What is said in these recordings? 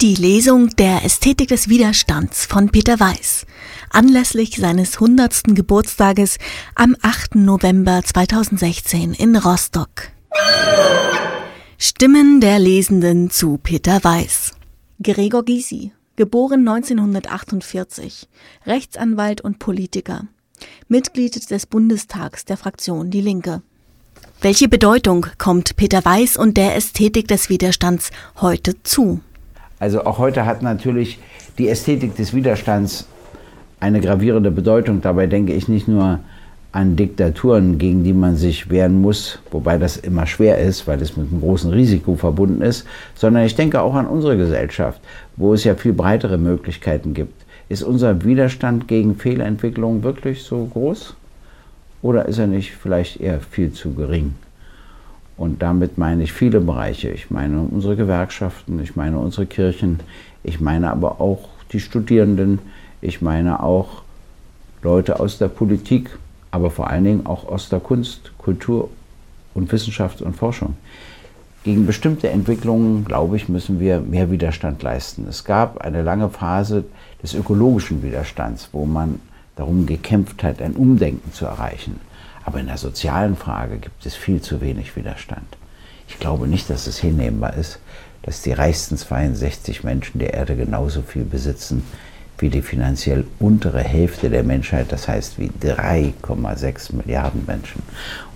Die Lesung der Ästhetik des Widerstands von Peter Weiß anlässlich seines 100. Geburtstages am 8. November 2016 in Rostock. Stimmen der Lesenden zu Peter Weiß. Gregor Gysi, geboren 1948, Rechtsanwalt und Politiker, Mitglied des Bundestags der Fraktion Die Linke. Welche Bedeutung kommt Peter Weiß und der Ästhetik des Widerstands heute zu? Also auch heute hat natürlich die Ästhetik des Widerstands eine gravierende Bedeutung. Dabei denke ich nicht nur an Diktaturen, gegen die man sich wehren muss, wobei das immer schwer ist, weil es mit einem großen Risiko verbunden ist, sondern ich denke auch an unsere Gesellschaft, wo es ja viel breitere Möglichkeiten gibt. Ist unser Widerstand gegen Fehlentwicklungen wirklich so groß? Oder ist er nicht vielleicht eher viel zu gering? Und damit meine ich viele Bereiche. Ich meine unsere Gewerkschaften, ich meine unsere Kirchen, ich meine aber auch die Studierenden, ich meine auch Leute aus der Politik, aber vor allen Dingen auch aus der Kunst, Kultur und Wissenschaft und Forschung. Gegen bestimmte Entwicklungen, glaube ich, müssen wir mehr Widerstand leisten. Es gab eine lange Phase des ökologischen Widerstands, wo man darum gekämpft hat, ein Umdenken zu erreichen. Aber in der sozialen Frage gibt es viel zu wenig Widerstand. Ich glaube nicht, dass es hinnehmbar ist, dass die reichsten 62 Menschen der Erde genauso viel besitzen wie die finanziell untere Hälfte der Menschheit, das heißt wie 3,6 Milliarden Menschen.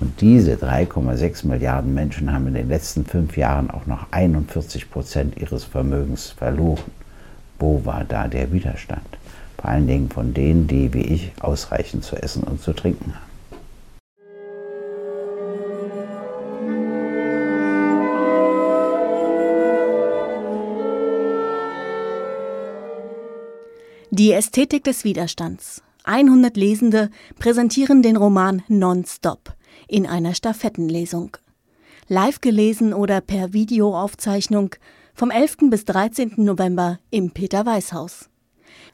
Und diese 3,6 Milliarden Menschen haben in den letzten fünf Jahren auch noch 41 Prozent ihres Vermögens verloren. Wo war da der Widerstand? Vor allen Dingen von denen, die wie ich ausreichend zu essen und zu trinken haben. Die Ästhetik des Widerstands. 100 Lesende präsentieren den Roman Nonstop in einer Stafettenlesung. Live gelesen oder per Videoaufzeichnung vom 11. bis 13. November im Peter-Weiß-Haus.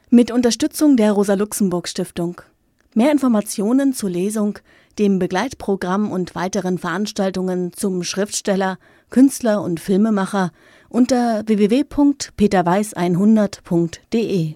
Mit Unterstützung der Rosa-Luxemburg-Stiftung. Mehr Informationen zur Lesung, dem Begleitprogramm und weiteren Veranstaltungen zum Schriftsteller, Künstler und Filmemacher unter www.peterweiß100.de.